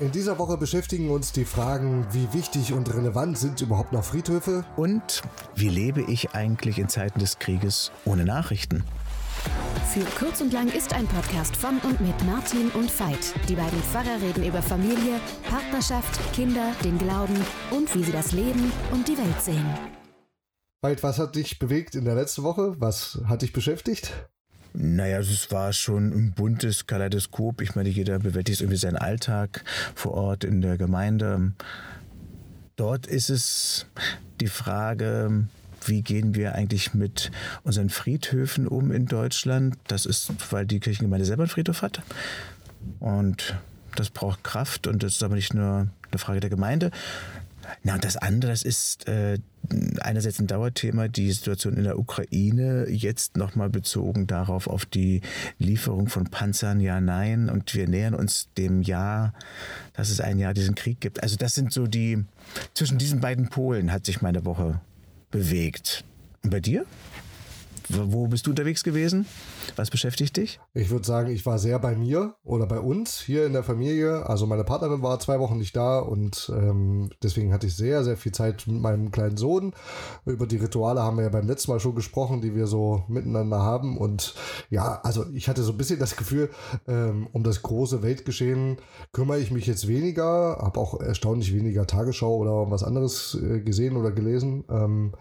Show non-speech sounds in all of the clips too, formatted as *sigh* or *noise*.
In dieser Woche beschäftigen uns die Fragen, wie wichtig und relevant sind überhaupt noch Friedhöfe? Und wie lebe ich eigentlich in Zeiten des Krieges ohne Nachrichten? Für Kurz und Lang ist ein Podcast von und mit Martin und Veit. Die beiden Pfarrer reden über Familie, Partnerschaft, Kinder, den Glauben und wie sie das Leben und die Welt sehen. Veit, was hat dich bewegt in der letzten Woche? Was hat dich beschäftigt? Naja, es war schon ein buntes Kaleidoskop. Ich meine, jeder bewältigt irgendwie seinen Alltag vor Ort in der Gemeinde. Dort ist es die Frage, wie gehen wir eigentlich mit unseren Friedhöfen um in Deutschland? Das ist, weil die Kirchengemeinde selber einen Friedhof hat. Und das braucht Kraft und das ist aber nicht nur eine Frage der Gemeinde. Na, und das andere, das ist äh, einerseits ein Dauerthema, die Situation in der Ukraine, jetzt nochmal bezogen darauf auf die Lieferung von Panzern, ja, nein. Und wir nähern uns dem Jahr, dass es ein Jahr diesen Krieg gibt. Also das sind so die, zwischen diesen beiden Polen hat sich meine Woche bewegt. Und bei dir? Wo bist du unterwegs gewesen? Was beschäftigt dich? Ich würde sagen, ich war sehr bei mir oder bei uns hier in der Familie. Also meine Partnerin war zwei Wochen nicht da und ähm, deswegen hatte ich sehr, sehr viel Zeit mit meinem kleinen Sohn. Über die Rituale haben wir ja beim letzten Mal schon gesprochen, die wir so miteinander haben. Und ja, also ich hatte so ein bisschen das Gefühl, ähm, um das große Weltgeschehen kümmere ich mich jetzt weniger, habe auch erstaunlich weniger Tagesschau oder was anderes äh, gesehen oder gelesen. Ähm,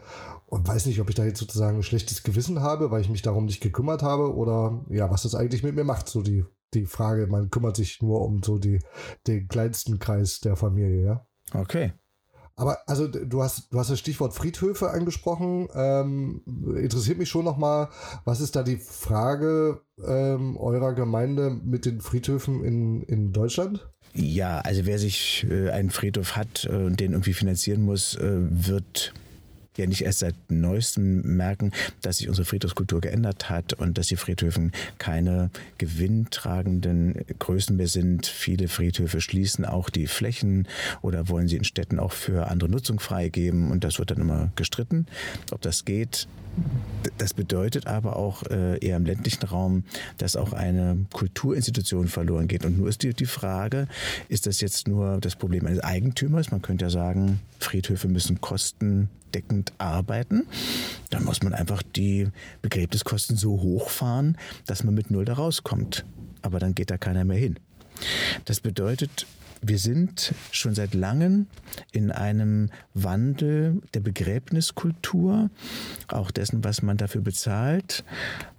und weiß nicht, ob ich da jetzt sozusagen ein schlechtes Gewissen habe, weil ich mich darum nicht gekümmert habe oder ja, was das eigentlich mit mir macht, so die, die Frage. Man kümmert sich nur um so die, den kleinsten Kreis der Familie, ja. Okay. Aber also du hast, du hast das Stichwort Friedhöfe angesprochen. Ähm, interessiert mich schon nochmal, was ist da die Frage ähm, eurer Gemeinde mit den Friedhöfen in, in Deutschland? Ja, also wer sich äh, einen Friedhof hat äh, und den irgendwie finanzieren muss, äh, wird ja nicht erst seit neuestem merken, dass sich unsere Friedhofskultur geändert hat und dass die Friedhöfen keine gewinntragenden Größen mehr sind. Viele Friedhöfe schließen auch die Flächen oder wollen sie in Städten auch für andere Nutzung freigeben und das wird dann immer gestritten, ob das geht. Das bedeutet aber auch äh, eher im ländlichen Raum, dass auch eine Kulturinstitution verloren geht. Und nur ist die, die Frage, ist das jetzt nur das Problem eines Eigentümers? Man könnte ja sagen, Friedhöfe müssen kostendeckend arbeiten. Dann muss man einfach die Begräbniskosten so hochfahren, dass man mit Null da rauskommt. Aber dann geht da keiner mehr hin. Das bedeutet, wir sind schon seit langem in einem Wandel der Begräbniskultur, auch dessen, was man dafür bezahlt.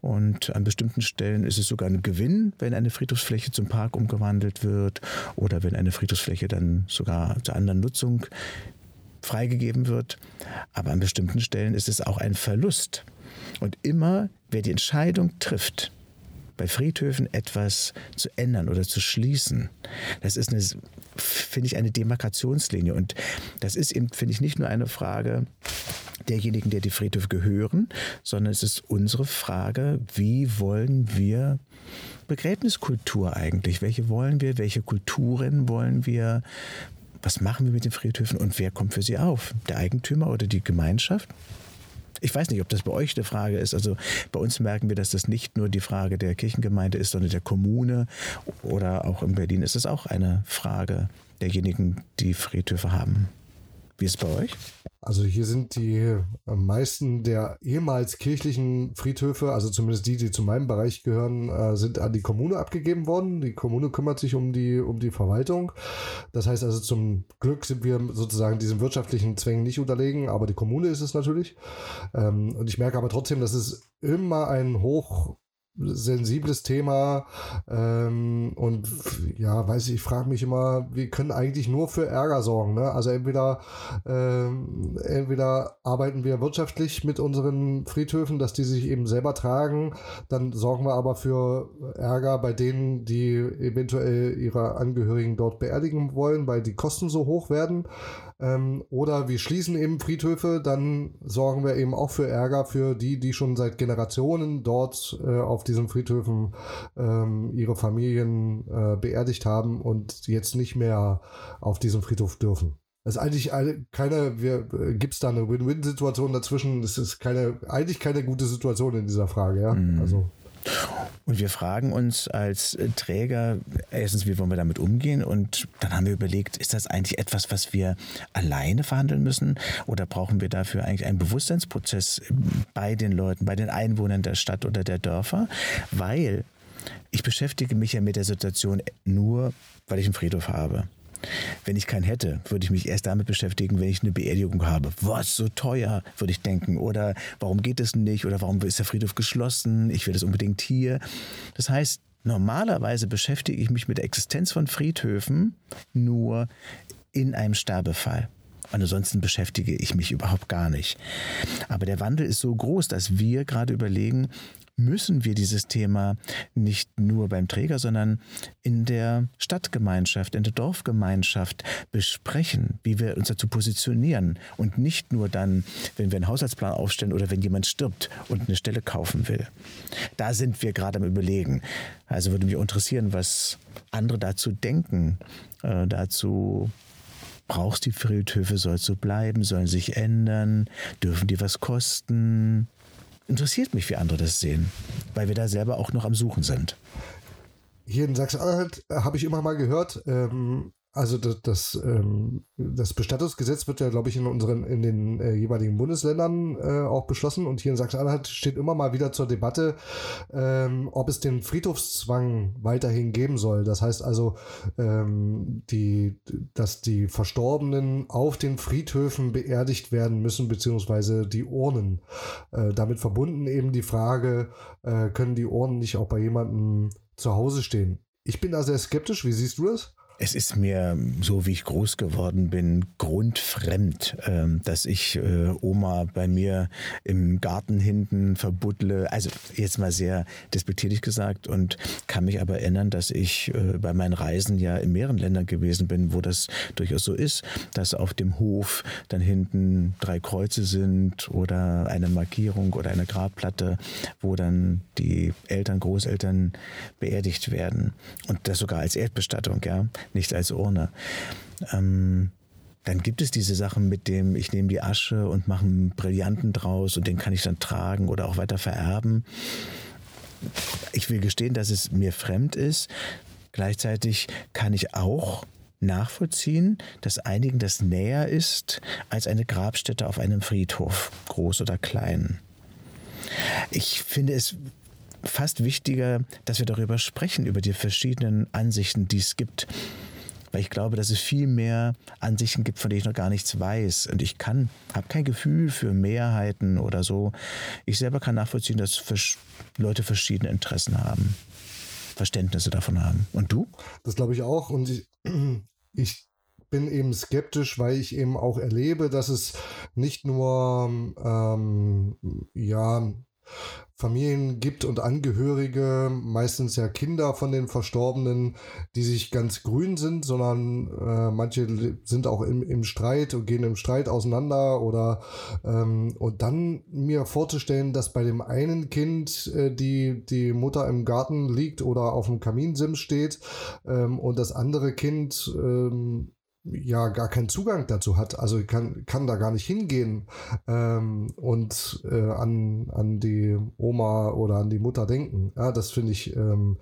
Und an bestimmten Stellen ist es sogar ein Gewinn, wenn eine Friedhofsfläche zum Park umgewandelt wird oder wenn eine Friedhofsfläche dann sogar zur anderen Nutzung freigegeben wird. Aber an bestimmten Stellen ist es auch ein Verlust. Und immer, wer die Entscheidung trifft, bei Friedhöfen etwas zu ändern oder zu schließen. Das ist eine, finde ich, eine Demarkationslinie. Und das ist eben, finde ich, nicht nur eine Frage derjenigen, der die Friedhöfe gehören, sondern es ist unsere Frage, wie wollen wir Begräbniskultur eigentlich? Welche wollen wir? Welche Kulturen wollen wir? Was machen wir mit den Friedhöfen und wer kommt für sie auf? Der Eigentümer oder die Gemeinschaft? Ich weiß nicht, ob das bei euch eine Frage ist. Also bei uns merken wir, dass das nicht nur die Frage der Kirchengemeinde ist, sondern der Kommune oder auch in Berlin ist es auch eine Frage derjenigen, die Friedhöfe haben. Wie ist es bei euch? Also hier sind die äh, meisten der ehemals kirchlichen Friedhöfe, also zumindest die, die zu meinem Bereich gehören, äh, sind an die Kommune abgegeben worden. Die Kommune kümmert sich um die, um die Verwaltung. Das heißt also zum Glück sind wir sozusagen diesen wirtschaftlichen Zwängen nicht unterlegen, aber die Kommune ist es natürlich. Ähm, und ich merke aber trotzdem, dass es immer ein hoch sensibles Thema ähm, und ja, weiß ich, ich frage mich immer, wir können eigentlich nur für Ärger sorgen. Ne? Also entweder ähm, entweder arbeiten wir wirtschaftlich mit unseren Friedhöfen, dass die sich eben selber tragen, dann sorgen wir aber für Ärger bei denen, die eventuell ihre Angehörigen dort beerdigen wollen, weil die Kosten so hoch werden. Ähm, oder wir schließen eben Friedhöfe, dann sorgen wir eben auch für Ärger für die, die schon seit Generationen dort äh, auf diesen Friedhöfen ähm, ihre Familien äh, beerdigt haben und jetzt nicht mehr auf diesem Friedhof dürfen. Es ist eigentlich keine, äh, gibt es da eine Win-Win-Situation dazwischen? Das ist keine, eigentlich keine gute Situation in dieser Frage, ja. Mhm. Also. Und wir fragen uns als Träger erstens, wie wollen wir damit umgehen? Und dann haben wir überlegt, ist das eigentlich etwas, was wir alleine verhandeln müssen? Oder brauchen wir dafür eigentlich einen Bewusstseinsprozess bei den Leuten, bei den Einwohnern der Stadt oder der Dörfer? Weil ich beschäftige mich ja mit der Situation nur, weil ich einen Friedhof habe. Wenn ich keinen hätte, würde ich mich erst damit beschäftigen, wenn ich eine Beerdigung habe. Was, so teuer, würde ich denken. Oder warum geht es nicht? Oder warum ist der Friedhof geschlossen? Ich will es unbedingt hier. Das heißt, normalerweise beschäftige ich mich mit der Existenz von Friedhöfen nur in einem Sterbefall. Und ansonsten beschäftige ich mich überhaupt gar nicht. Aber der Wandel ist so groß, dass wir gerade überlegen, müssen wir dieses Thema nicht nur beim Träger, sondern in der Stadtgemeinschaft, in der Dorfgemeinschaft besprechen, wie wir uns dazu positionieren und nicht nur dann, wenn wir einen Haushaltsplan aufstellen oder wenn jemand stirbt und eine Stelle kaufen will. Da sind wir gerade am Überlegen. Also würde mich interessieren, was andere dazu denken, äh, dazu brauchst die Friedhöfe, soll es so bleiben, sollen sich ändern, dürfen die was kosten? Interessiert mich, wie andere das sehen, weil wir da selber auch noch am Suchen sind. Hier in Sachsen-Anhalt äh, habe ich immer mal gehört, ähm, also das, das, ähm, das Bestattungsgesetz wird ja, glaube ich, in unseren, in den äh, jeweiligen Bundesländern äh, auch beschlossen. Und hier in Sachsen-Anhalt steht immer mal wieder zur Debatte, ähm, ob es den Friedhofszwang weiterhin geben soll. Das heißt also, ähm, die, dass die Verstorbenen auf den Friedhöfen beerdigt werden müssen, beziehungsweise die Urnen. Äh, damit verbunden eben die Frage, äh, können die Urnen nicht auch bei jemandem zu Hause stehen? Ich bin da sehr skeptisch. Wie siehst du das? Es ist mir, so wie ich groß geworden bin, grundfremd, ähm, dass ich äh, Oma bei mir im Garten hinten verbuddle. Also jetzt mal sehr despektierlich gesagt und kann mich aber erinnern, dass ich äh, bei meinen Reisen ja in mehreren Ländern gewesen bin, wo das durchaus so ist, dass auf dem Hof dann hinten drei Kreuze sind oder eine Markierung oder eine Grabplatte, wo dann die Eltern, Großeltern beerdigt werden. Und das sogar als Erdbestattung, ja nicht als Urne. Ähm, dann gibt es diese Sachen mit dem, ich nehme die Asche und mache einen Brillanten draus und den kann ich dann tragen oder auch weiter vererben. Ich will gestehen, dass es mir fremd ist. Gleichzeitig kann ich auch nachvollziehen, dass einigen das näher ist als eine Grabstätte auf einem Friedhof, groß oder klein. Ich finde es fast wichtiger, dass wir darüber sprechen, über die verschiedenen Ansichten, die es gibt. Weil ich glaube, dass es viel mehr Ansichten gibt, von denen ich noch gar nichts weiß. Und ich kann, habe kein Gefühl für Mehrheiten oder so. Ich selber kann nachvollziehen, dass Leute verschiedene Interessen haben, Verständnisse davon haben. Und du? Das glaube ich auch. Und ich, *clears throat* ich bin eben skeptisch, weil ich eben auch erlebe, dass es nicht nur ähm, ja Familien gibt und Angehörige, meistens ja Kinder von den Verstorbenen, die sich ganz grün sind, sondern äh, manche sind auch im, im Streit und gehen im Streit auseinander oder ähm, und dann mir vorzustellen, dass bei dem einen Kind äh, die, die Mutter im Garten liegt oder auf dem Kaminsims steht ähm, und das andere Kind ähm, ja gar keinen Zugang dazu hat, also kann, kann da gar nicht hingehen ähm, und äh, an, an die Oma oder an die Mutter denken. Ja, das finde ich, ähm,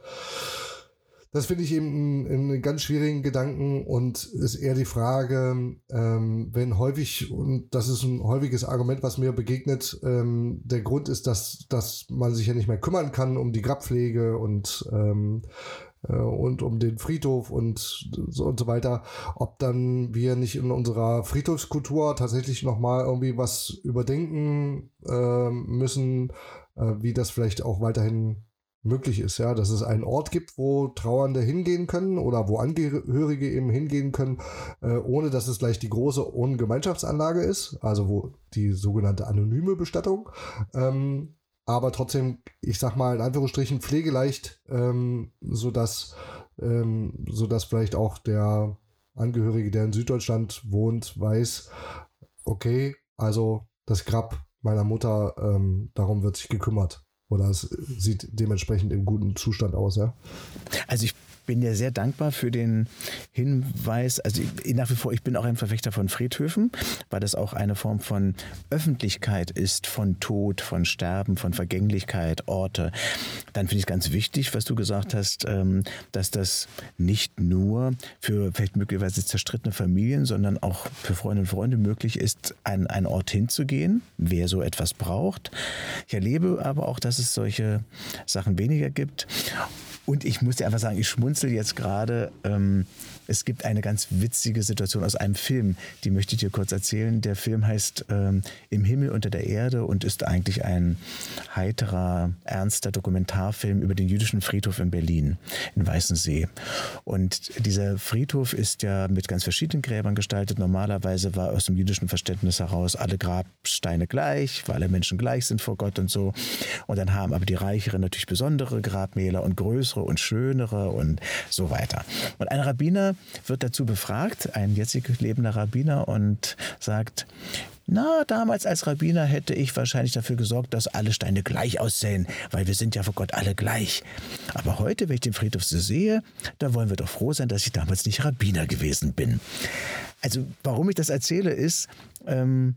das finde ich eben einen, ganz schwierigen Gedanken und ist eher die Frage, ähm, wenn häufig, und das ist ein häufiges Argument, was mir begegnet, ähm, der Grund ist, dass, dass man sich ja nicht mehr kümmern kann um die Grabpflege und ähm, äh, und um den Friedhof und so und so weiter, ob dann wir nicht in unserer Friedhofskultur tatsächlich nochmal irgendwie was überdenken äh, müssen, äh, wie das vielleicht auch weiterhin möglich ist, ja, dass es einen Ort gibt, wo Trauernde hingehen können oder wo Angehörige eben hingehen können, äh, ohne dass es gleich die große Wohngemeinschaftsanlage ist, also wo die sogenannte anonyme Bestattung, ähm, aber trotzdem, ich sag mal in Anführungsstrichen, pflegeleicht, ähm, sodass, ähm, sodass vielleicht auch der Angehörige, der in Süddeutschland wohnt, weiß, okay, also das Grab meiner Mutter, ähm, darum wird sich gekümmert. Oder es sieht dementsprechend im guten Zustand aus, ja? Also ich bin ja sehr dankbar für den Hinweis. Also ich, nach wie vor, ich bin auch ein Verfechter von Friedhöfen, weil das auch eine Form von Öffentlichkeit ist, von Tod, von Sterben, von Vergänglichkeit, Orte. Dann finde ich es ganz wichtig, was du gesagt hast, ähm, dass das nicht nur für vielleicht möglicherweise zerstrittene Familien, sondern auch für Freunde und Freunde möglich ist, an einen Ort hinzugehen, wer so etwas braucht. Ich erlebe aber auch, dass es solche Sachen weniger gibt. Und ich muss dir einfach sagen, ich schmunzel jetzt gerade. Ähm, es gibt eine ganz witzige Situation aus einem Film, die möchte ich dir kurz erzählen. Der Film heißt ähm, Im Himmel unter der Erde und ist eigentlich ein heiterer, ernster Dokumentarfilm über den jüdischen Friedhof in Berlin, in Weißensee. Und dieser Friedhof ist ja mit ganz verschiedenen Gräbern gestaltet. Normalerweise war aus dem jüdischen Verständnis heraus alle Grabsteine gleich, weil alle Menschen gleich sind vor Gott und so. Und dann haben aber die Reicheren natürlich besondere Grabmäler und größere und schönere und so weiter. Und ein Rabbiner wird dazu befragt, ein jetzig lebender Rabbiner, und sagt, na, damals als Rabbiner hätte ich wahrscheinlich dafür gesorgt, dass alle Steine gleich aussehen, weil wir sind ja vor Gott alle gleich. Aber heute, wenn ich den Friedhof so sehe, da wollen wir doch froh sein, dass ich damals nicht Rabbiner gewesen bin. Also, warum ich das erzähle, ist, ähm,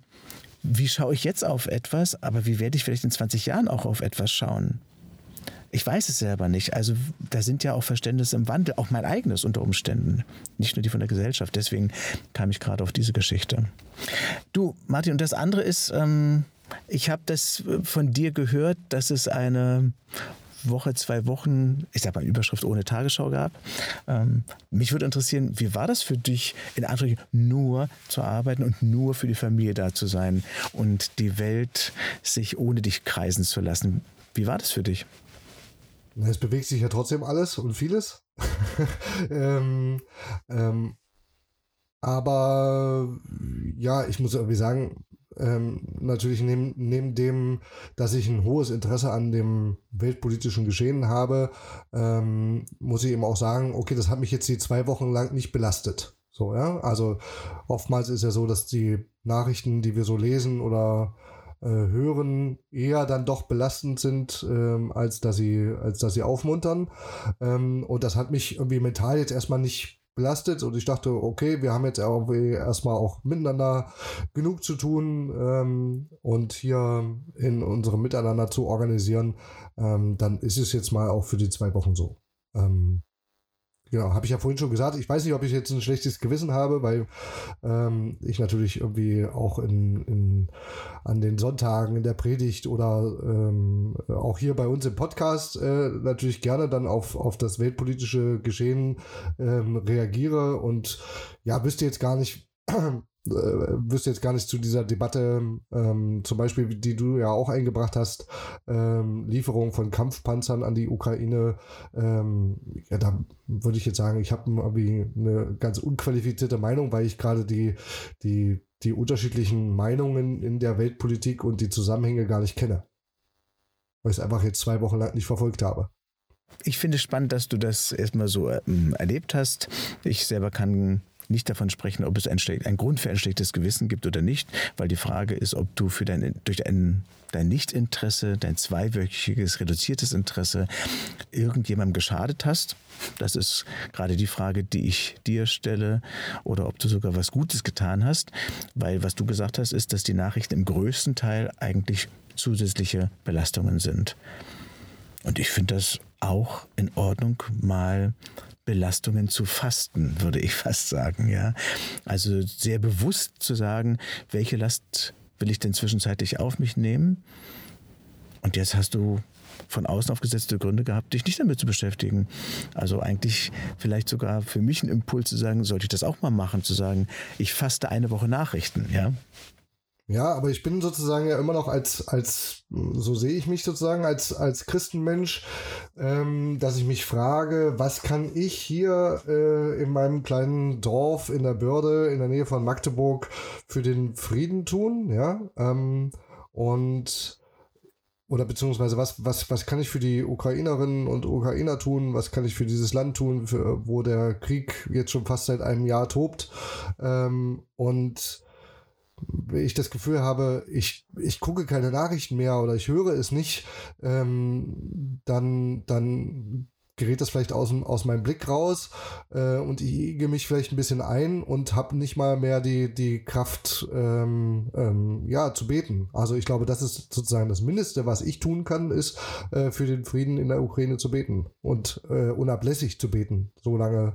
wie schaue ich jetzt auf etwas, aber wie werde ich vielleicht in 20 Jahren auch auf etwas schauen? Ich weiß es selber nicht. Also da sind ja auch Verständnisse im Wandel, auch mein eigenes unter Umständen, nicht nur die von der Gesellschaft. Deswegen kam ich gerade auf diese Geschichte. Du, Martin, und das andere ist, ähm, ich habe das von dir gehört, dass es eine Woche, zwei Wochen, ich sag mal Überschrift ohne Tagesschau gab. Ähm, mich würde interessieren, wie war das für dich, in Anführungszeichen nur zu arbeiten und nur für die Familie da zu sein und die Welt sich ohne dich kreisen zu lassen? Wie war das für dich? Es bewegt sich ja trotzdem alles und vieles. *laughs* ähm, ähm, aber ja, ich muss irgendwie sagen, ähm, natürlich neben, neben dem, dass ich ein hohes Interesse an dem weltpolitischen Geschehen habe, ähm, muss ich eben auch sagen, okay, das hat mich jetzt die zwei Wochen lang nicht belastet. So, ja. Also oftmals ist ja so, dass die Nachrichten, die wir so lesen oder äh, hören, eher dann doch belastend sind, ähm, als dass sie, als dass sie aufmuntern. Ähm, und das hat mich irgendwie mental jetzt erstmal nicht belastet und ich dachte, okay, wir haben jetzt irgendwie erstmal auch miteinander genug zu tun ähm, und hier in unserem Miteinander zu organisieren, ähm, dann ist es jetzt mal auch für die zwei Wochen so. Ähm, Genau, habe ich ja vorhin schon gesagt. Ich weiß nicht, ob ich jetzt ein schlechtes Gewissen habe, weil ähm, ich natürlich irgendwie auch in, in, an den Sonntagen in der Predigt oder ähm, auch hier bei uns im Podcast äh, natürlich gerne dann auf, auf das weltpolitische Geschehen ähm, reagiere und ja, wüsste jetzt gar nicht, *clears throat* äh, wüsste jetzt gar nicht zu dieser Debatte, ähm, zum Beispiel, die du ja auch eingebracht hast, ähm, Lieferung von Kampfpanzern an die Ukraine. Ähm, ja, da würde ich jetzt sagen, ich habe eine ganz unqualifizierte Meinung, weil ich gerade die, die, die unterschiedlichen Meinungen in der Weltpolitik und die Zusammenhänge gar nicht kenne. Weil ich es einfach jetzt zwei Wochen lang nicht verfolgt habe. Ich finde es spannend, dass du das erstmal so ähm, erlebt hast. Ich selber kann nicht davon sprechen, ob es ein, ein, Grund für ein schlechtes Gewissen gibt oder nicht, weil die Frage ist, ob du für dein, durch ein, dein Nichtinteresse, dein zweiwöchiges reduziertes Interesse irgendjemandem geschadet hast. Das ist gerade die Frage, die ich dir stelle, oder ob du sogar was Gutes getan hast, weil was du gesagt hast, ist, dass die Nachrichten im größten Teil eigentlich zusätzliche Belastungen sind. Und ich finde das auch in Ordnung, mal Belastungen zu fasten, würde ich *laughs* fast sagen, ja. Also sehr bewusst zu sagen, welche Last will ich denn zwischenzeitlich auf mich nehmen? Und jetzt hast du von außen aufgesetzte Gründe gehabt, dich nicht damit zu beschäftigen. Also eigentlich vielleicht sogar für mich ein Impuls zu sagen, sollte ich das auch mal machen, zu sagen, ich faste eine Woche Nachrichten, ja. Ja, aber ich bin sozusagen ja immer noch als, als, so sehe ich mich sozusagen als, als Christenmensch, ähm, dass ich mich frage, was kann ich hier äh, in meinem kleinen Dorf in der Börde in der Nähe von Magdeburg für den Frieden tun, ja, ähm, und oder beziehungsweise was, was, was kann ich für die Ukrainerinnen und Ukrainer tun, was kann ich für dieses Land tun, für, wo der Krieg jetzt schon fast seit einem Jahr tobt ähm, und ich das Gefühl habe, ich, ich gucke keine Nachrichten mehr oder ich höre es nicht, ähm, dann, dann gerät das vielleicht aus, aus meinem Blick raus äh, und ich ige mich vielleicht ein bisschen ein und habe nicht mal mehr die, die Kraft, ähm, ähm, ja, zu beten. Also ich glaube, das ist sozusagen das Mindeste, was ich tun kann, ist äh, für den Frieden in der Ukraine zu beten und äh, unablässig zu beten, solange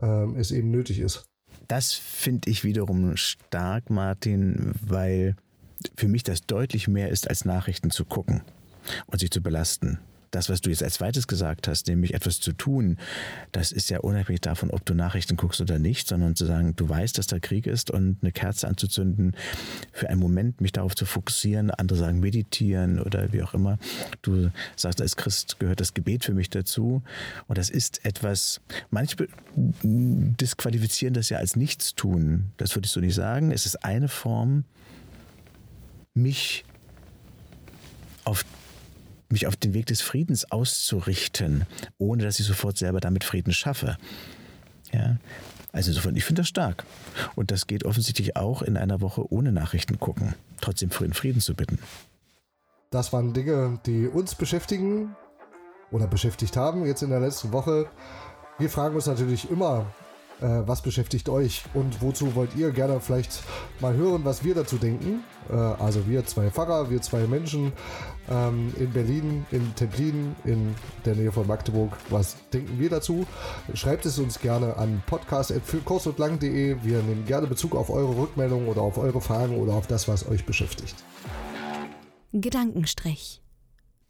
ähm, es eben nötig ist. Das finde ich wiederum stark, Martin, weil für mich das deutlich mehr ist, als Nachrichten zu gucken und sich zu belasten das, was du jetzt als zweites gesagt hast, nämlich etwas zu tun, das ist ja unabhängig davon, ob du Nachrichten guckst oder nicht, sondern zu sagen, du weißt, dass da Krieg ist und eine Kerze anzuzünden, für einen Moment mich darauf zu fokussieren, andere sagen meditieren oder wie auch immer. Du sagst, als Christ gehört das Gebet für mich dazu und das ist etwas, manche disqualifizieren das ja als Nichtstun. Das würde ich so nicht sagen. Es ist eine Form, mich auf mich auf den Weg des Friedens auszurichten, ohne dass ich sofort selber damit Frieden schaffe. Ja? Also insofern, ich finde das stark. Und das geht offensichtlich auch in einer Woche ohne Nachrichten gucken, trotzdem für den Frieden zu bitten. Das waren Dinge, die uns beschäftigen oder beschäftigt haben jetzt in der letzten Woche. Wir fragen uns natürlich immer, äh, was beschäftigt euch und wozu wollt ihr gerne vielleicht mal hören, was wir dazu denken? Äh, also wir zwei Pfarrer, wir zwei Menschen ähm, in Berlin, in Templin, in der Nähe von Magdeburg. Was denken wir dazu? Schreibt es uns gerne an podcast.kursundlang.de. Wir nehmen gerne Bezug auf eure Rückmeldungen oder auf eure Fragen oder auf das, was euch beschäftigt. Gedankenstrich.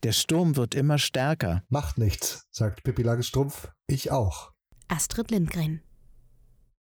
Der Sturm wird immer stärker. Macht nichts, sagt Pippi Langstrumpf. Ich auch. Astrid Lindgren